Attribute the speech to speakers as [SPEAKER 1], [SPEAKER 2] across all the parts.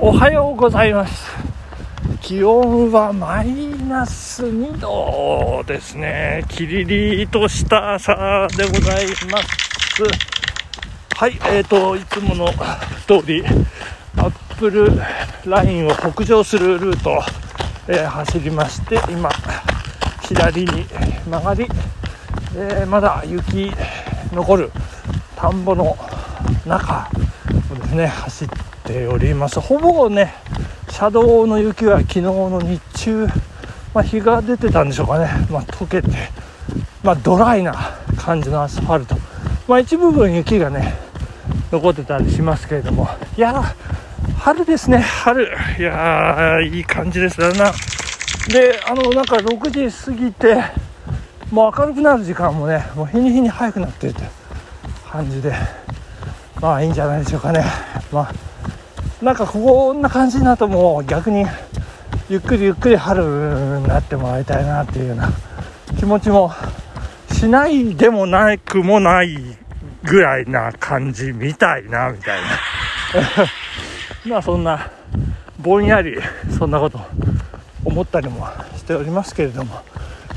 [SPEAKER 1] おはようございます。気温はマイナス2度ですね。キリリとした朝でございます。はいえーといつもの通りアップルラインを北上するルート、えー、走りまして今左に曲がり、えー、まだ雪残る田んぼの中をですね走ってております。ほぼね車道の雪は昨日の日中、まあ、日が出てたんでしょうかね、まあ、溶けて、まあ、ドライな感じのアスファルト、まあ、一部分雪がね残ってたりしますけれども。いや春ですね。春。いやいい感じですだな。であのなんか6時過ぎてもう明るくなる時間もねもう日に日に早くなってるという感じで。まあいいんじゃないでしょうかね。まあなんかこんな感じになるともう逆にゆっくりゆっくり春になってもらいたいなっていうような気持ちもしないでもなくもないぐらいな感じみたいなみたいな。まあそんなぼんやりそんなこと思ったりもしておりますけれども。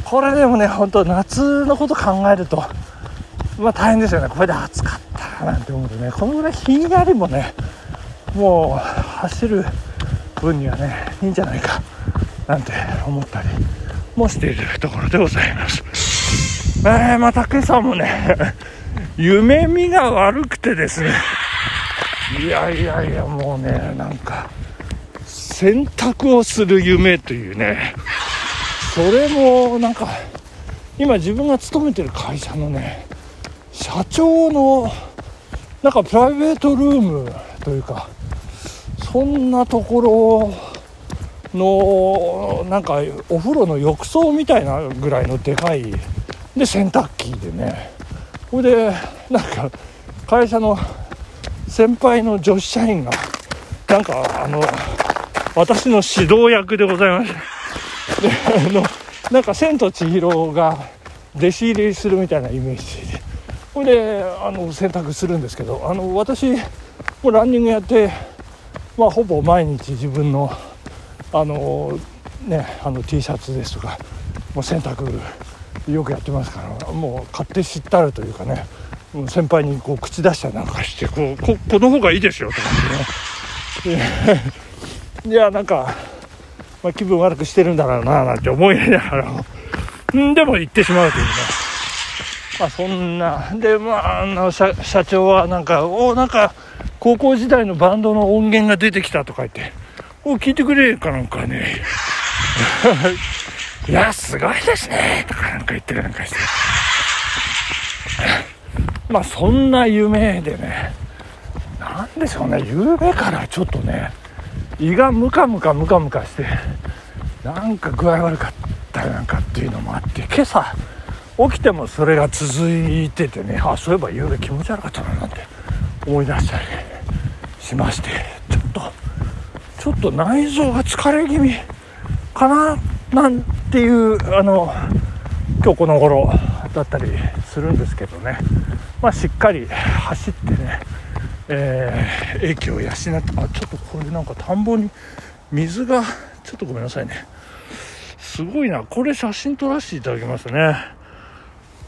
[SPEAKER 1] これでもね本当夏のこと考えるとまあ大変ですよね。これで暑かったなんて思うとねこのぐらいひんやりもねもう走る分にはねいいんじゃないかなんて思ったりもしているところでございます。えー、また今朝もね 夢見が悪くてですねいやいやいやもうねなんか洗濯をする夢というねそれもなんか今自分が勤めてる会社のね社長のなんかプライベートルームというかそんなところのなんかお風呂の浴槽みたいなぐらいのでかいで洗濯機でね。ほいでなんか会社の先輩の女子社員がなんかあの私の指導役でございまして。であのなんか「千と千尋」が弟子入りするみたいなイメージで。ほいであの洗濯するんですけどあの私もランニングやってまあ、ほぼ毎日自分のあの、ね、あの T シャツですとかもう洗濯よくやってますからもう勝手知ったるというかね先輩にこう口出したりなんかしてこうここの方がいいですよとかね。いやなんか、まあ、気分悪くしてるんだろうななんて思いながらんでも行ってしまうというね。まあそんなでまああの社社長はなんかおなんか高校時代のバンドの音源が出てきたとか言って、お聞いてくれかなんかね、いや、すごいですねとかなんか言ってるなんかして。まあそんな夢でね、なんでしょうね、夕べからちょっとね、胃がムカムカムカムカして、なんか具合悪かったりなんかっていうのもあって、今朝起きてもそれが続いててね、あ、そういえば夕べ気持ち悪かったななんて思い出したり、ね。しましてちょっとちょっと内臓が疲れ気味かななんていうあの今日この頃だったりするんですけどね。まあしっかり走ってね、えー、英気を養ってあちょっとこれなんか田んぼに水がちょっとごめんなさいね。すごいな。これ写真撮らせていただきますね。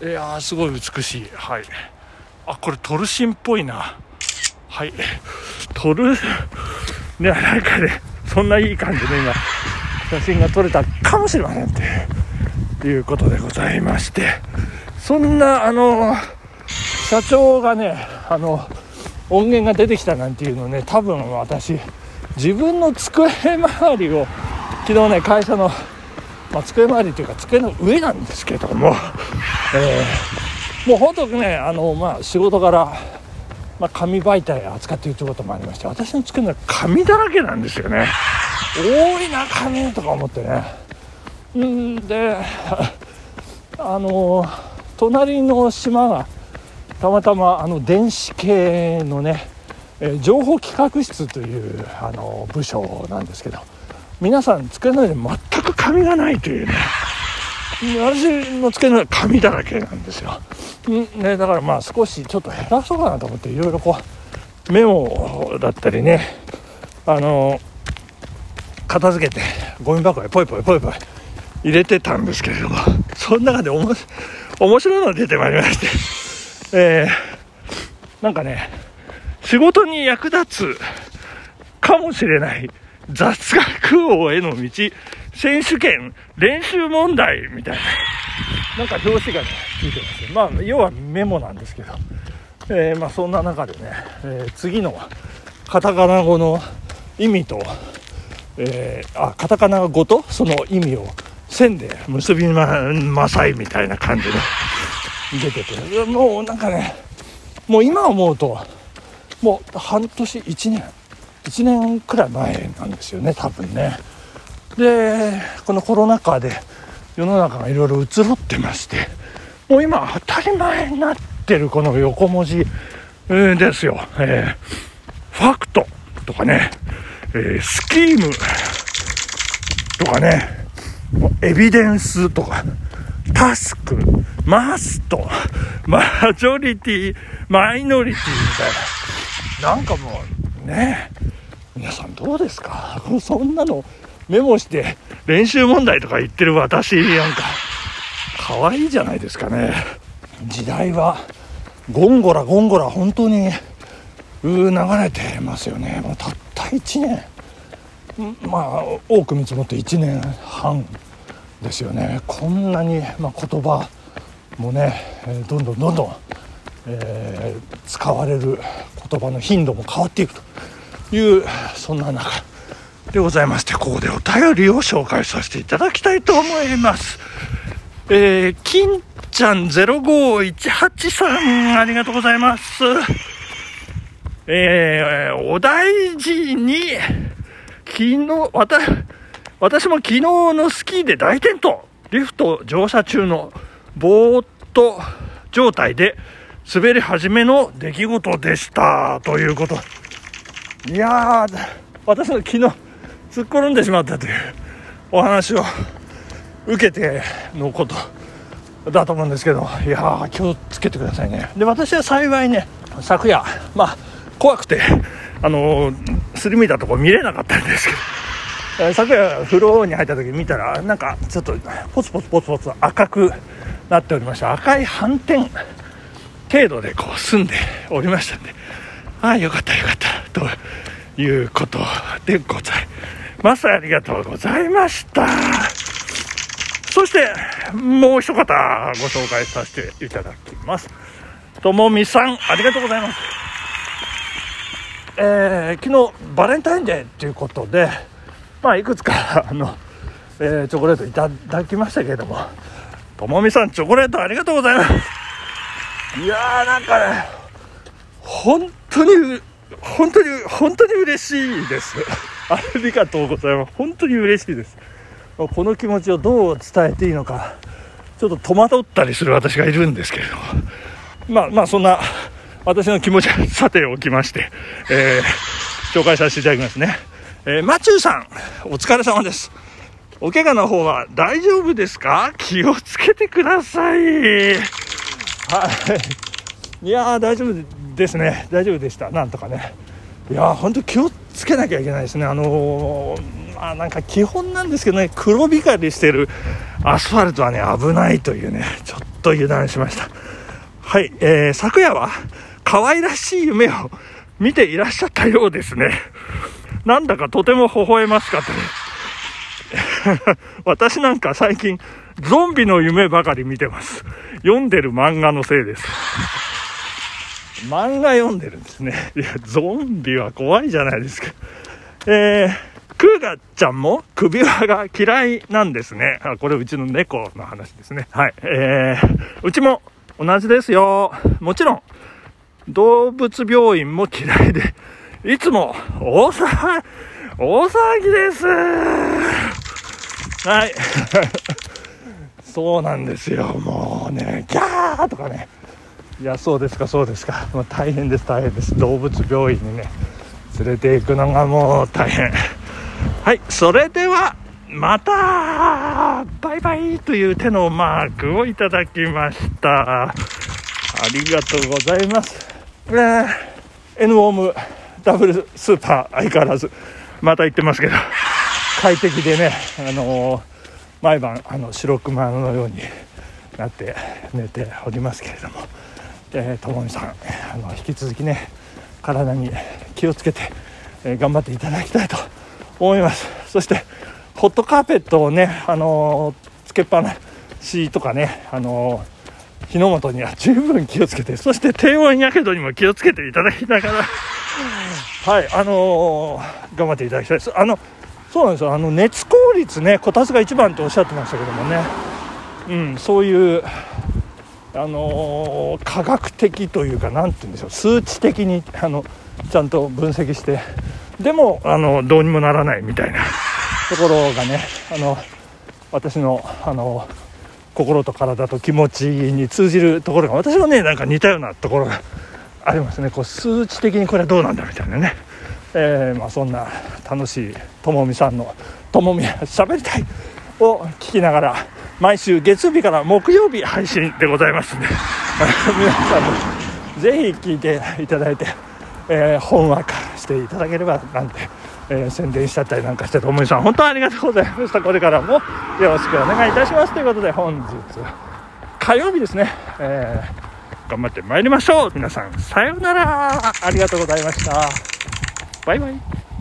[SPEAKER 1] いやーすごい美しい。はい。あこれトルシンっぽいな。はい。撮る、ね、なんかね、そんないい感じの今、写真が撮れたかもしれませんって。いうことでございまして、そんな、あの、社長がね、あの、音源が出てきたなんていうのね、多分私、自分の机周りを、昨日ね、会社の、まあ、机周りというか、机の上なんですけども、えー、もう本当にね、あの、まあ、仕事からまあ、紙媒体を扱っているということもありまして私の机のは紙だらけなんですよね。多いな紙とか思ってね。うんで あの隣の島がたまたまあの電子系のね、え情報企画室というあの部署なんですけど皆さん机の上で全く紙がないというね。私の机の紙だらけなんですよ。ね、だからまあ少しちょっと減らそうかなと思っていろいろこうメモだったりねあの片付けてゴミ箱へポイポイポイポイ入れてたんですけれどもその中でおも面白いのが出てまいりまして。えー、なんかね仕事に役立つかもしれない雑学王への道選手権練習問題みたいな。なんか表紙がねついてますまあ要はメモなんですけど、えー、まあそんな中でね、えー、次のカタカナ語の意味と、えー、あカタカナ語とその意味を線で結びまさいみたいな感じで出てて。もうなんかねもう今思うともう半年1年1年くらい前なんですよね多分ね。でこのコロナ禍で世の中がいろいろ移ろってましてもう今当たり前になってるこの横文字、ですよ、えー、ファクトとかね、えー、スキームとかねエビデンスとかタスクマストマジョリティマイノリティみたいな。なんかもうね皆さんどうですか？そんなのメモして練習問題とか言ってる私なんか。可愛いじゃないですかね。時代はゴンゴラゴンゴラ本当に流れてますよね。もうたった1年。まあ多く見積もって1年半ですよね。こんなに、まあ、言葉もねどんどんどんどん、えー、使われる言葉の頻度も変わっていくというそんな中。でございましてここでお便りを紹介させていただきたいと思います。えー、金ちゃん0518さんありがとうございます。えー、お大事に昨日私私も昨日のスキーで大転倒。リフト乗車中のボート状態で滑り始めの出来事でした。ということ。いやー私の昨日突っ転んでしまったというお話を受けてのことだと思うんですけどいやー気をつけてくださいね。で私は幸いね昨夜まあ怖くてあのすりむいたとこ見れなかったんですけど昨夜風呂に入った時見たらなんかちょっとポツポツポツポツ赤くなっておりました赤い斑点程度でこう済んでおりましたんでああよかったよかったということでございます。ありがとうございましたそしてもう一方ご紹介させていただきますともみさんありがとうございますえー、昨日バレンタインデーということでまあ、いくつか あの、えー、チョコレートいただきましたけれども、ともみさん、チョコレートありがとうございます。いやー、なんかね、本当に、本当に、本当に嬉しいです。ありがとうございます。本当に嬉しいです。この気持ちをどう伝えていいのか、ちょっと戸惑ったりする私がいるんですけれども、まあまあ、そんな、私の気持ちはさておきまして、えー、紹介させていただきますね。えー、マチューさん、お疲れ様です。お怪我の方は大丈夫ですか？気をつけてください。はい。いやー、大丈夫ですね。大丈夫でした。なんとかね。いやー、ほんと気をつけなきゃいけないですね。あのー、まあなんか基本なんですけどね、黒光りしてるアスファルトはね、危ないというね、ちょっと油断しました。はい、えー、昨夜は可愛らしい夢を見ていらっしゃったようですね。なんだかとても微笑ましかったです。私なんか最近、ゾンビの夢ばかり見てます。読んでる漫画のせいです。漫画読んでるんですね。いや、ゾンビは怖いじゃないですか。えー、クーガちゃんも首輪が嫌いなんですね。あ、これうちの猫の話ですね。はい。えー、うちも同じですよ。もちろん、動物病院も嫌いで、いつも大騒大騒ぎですはい そうなんですよもうねギャーとかねいやそうですかそうですか、まあ、大変です大変です。動物病院にね連れて行くのがもう大変。はいそれではまたバイバイという手のマークをいただきました。ありがとうございます、えー、N ウォームダブルスーパー相変わらずまた言ってますけど快適でね、あのー、毎晩あの白熊のようになって寝ておりますけれども、えー、ともみさんあの引き続きね体に気をつけて、えー、頑張っていただきたいと思います。そしてホットカーペットをね、あのつけっぱなしとかね、あの火の元には十分気をつけて、そして低温やけどにも気をつけていただきながら、はい、あのー、頑張っていただきたいです。あの、そうなんですよ、あの、熱効率ね、こたつが一番とおっしゃってましたけどもね、うん、そういう、あのー、科学的というか、なんて言うんでしょう、数値的に、あの、ちゃんと分析して、でも、あの、どうにもならないみたいなところがね、あの、私の、あの、心と体と気持ちに通じるところが私はねなんか似たようなところがありますねこう数値的にこれはどうなんだみたいなね、えー、まあ、そんな楽しいともみさんの「ともみしゃべりたい」を聞きながら毎週月曜日から木曜日配信でございますんで 皆さんもぜひ聞いていただいて、えー、ほんわかしていただければなんてえー、宣伝しちゃったりなんかしてともみさん本当にありがとうございましたこれからもよろしくお願いいたします。ということで本日火曜日ですね、えー、頑張ってまいりましょう。皆さんさようなら。ありがとうございました。バイバイ。